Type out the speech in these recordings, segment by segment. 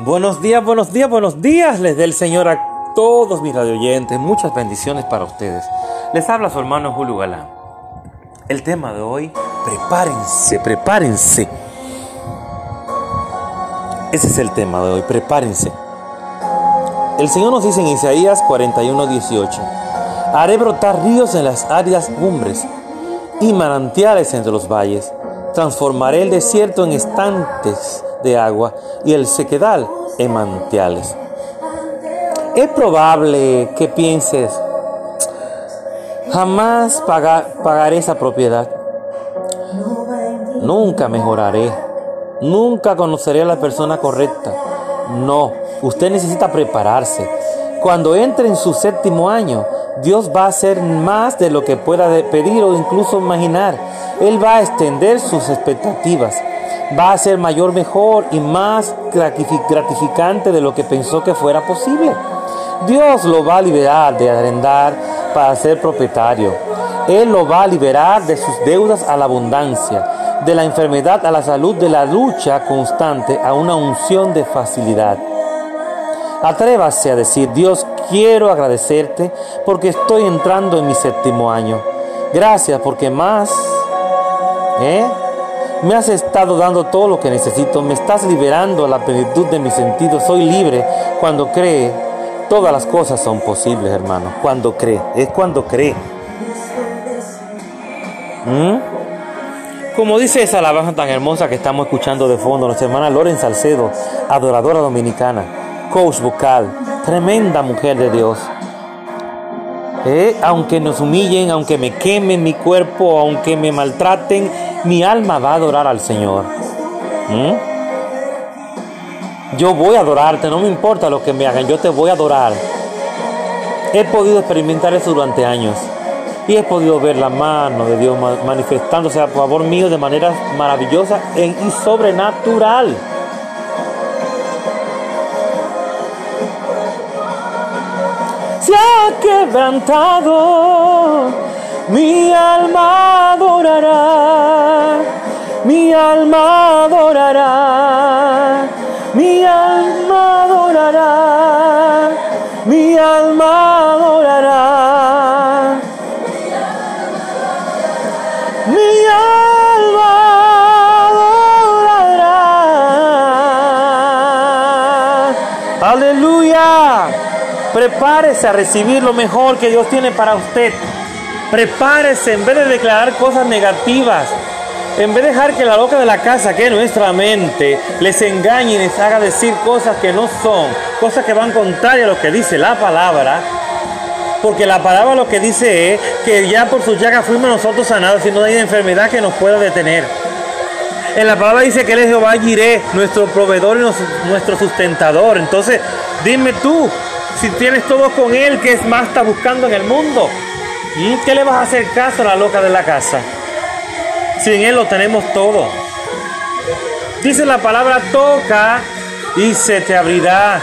Buenos días, buenos días, buenos días. Les dé el Señor a todos mis radioyentes. Muchas bendiciones para ustedes. Les habla su hermano Julio Galán. El tema de hoy, prepárense, prepárense. Ese es el tema de hoy, prepárense. El Señor nos dice en Isaías 41, 18, haré brotar ríos en las áridas cumbres y manantiales entre los valles. Transformaré el desierto en estantes de agua y el sequedal en manantiales. Es probable que pienses, jamás pagaré esa propiedad. Nunca mejoraré. Nunca conoceré a la persona correcta. No, usted necesita prepararse. Cuando entre en su séptimo año, Dios va a hacer más de lo que pueda pedir o incluso imaginar. Él va a extender sus expectativas. Va a ser mayor, mejor y más gratificante de lo que pensó que fuera posible. Dios lo va a liberar de arrendar para ser propietario. Él lo va a liberar de sus deudas a la abundancia, de la enfermedad a la salud, de la lucha constante a una unción de facilidad. Atrévase a decir, Dios, quiero agradecerte porque estoy entrando en mi séptimo año. Gracias porque más, ¿eh? Me has estado dando todo lo que necesito, me estás liberando a la plenitud de mis sentidos, soy libre cuando cree. Todas las cosas son posibles, hermano. Cuando cree, es cuando cree. ¿Mm? Como dice esa alabanza tan hermosa que estamos escuchando de fondo, nuestra hermana Loren Salcedo, adoradora dominicana, coach vocal, tremenda mujer de Dios. Eh, aunque nos humillen, aunque me quemen mi cuerpo, aunque me maltraten, mi alma va a adorar al Señor. ¿Mm? Yo voy a adorarte, no me importa lo que me hagan, yo te voy a adorar. He podido experimentar eso durante años y he podido ver la mano de Dios manifestándose a favor mío de manera maravillosa y sobrenatural. Se ha quebrantado, mi alma adorará, mi alma adorará, mi alma adorará, mi alma adorará. Mi alma adorará. Aleluya. Prepárese a recibir lo mejor que Dios tiene para usted. Prepárese en vez de declarar cosas negativas. En vez de dejar que la loca de la casa, que es nuestra mente, les engañe y les haga decir cosas que no son, cosas que van contrarias a lo que dice la palabra, porque la palabra lo que dice es que ya por sus llagas fuimos nosotros sanados y no hay enfermedad que nos pueda detener. En la palabra dice que Él es Jehová Jireh, nuestro proveedor y nuestro sustentador. Entonces, dime tú, si tienes todo con Él, ¿qué más está buscando en el mundo? ¿Qué le vas a hacer caso a la loca de la casa? Si Él lo tenemos todo. Dice la palabra, toca y se te abrirá.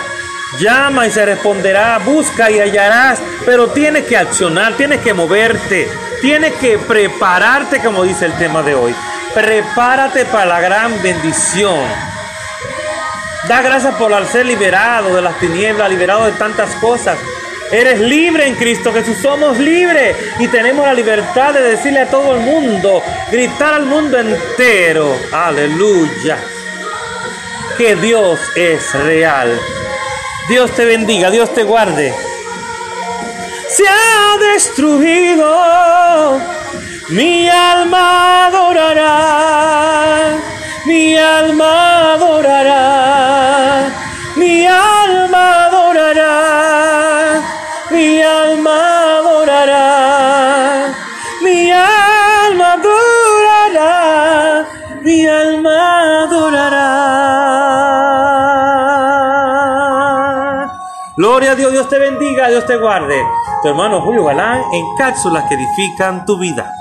Llama y se responderá, busca y hallarás, pero tienes que accionar, tienes que moverte, tienes que prepararte, como dice el tema de hoy. Prepárate para la gran bendición. Da gracias por ser liberado de las tinieblas, liberado de tantas cosas. Eres libre en Cristo Jesús, somos libres y tenemos la libertad de decirle a todo el mundo, gritar al mundo entero, aleluya, que Dios es real. Dios te bendiga, Dios te guarde. Se ha destruido, mi alma adorará, mi alma adorará, mi alma adorará, mi alma adorará. Gloria a Dios, Dios te bendiga, Dios te guarde. Tu hermano Julio Galán en cápsulas que edifican tu vida.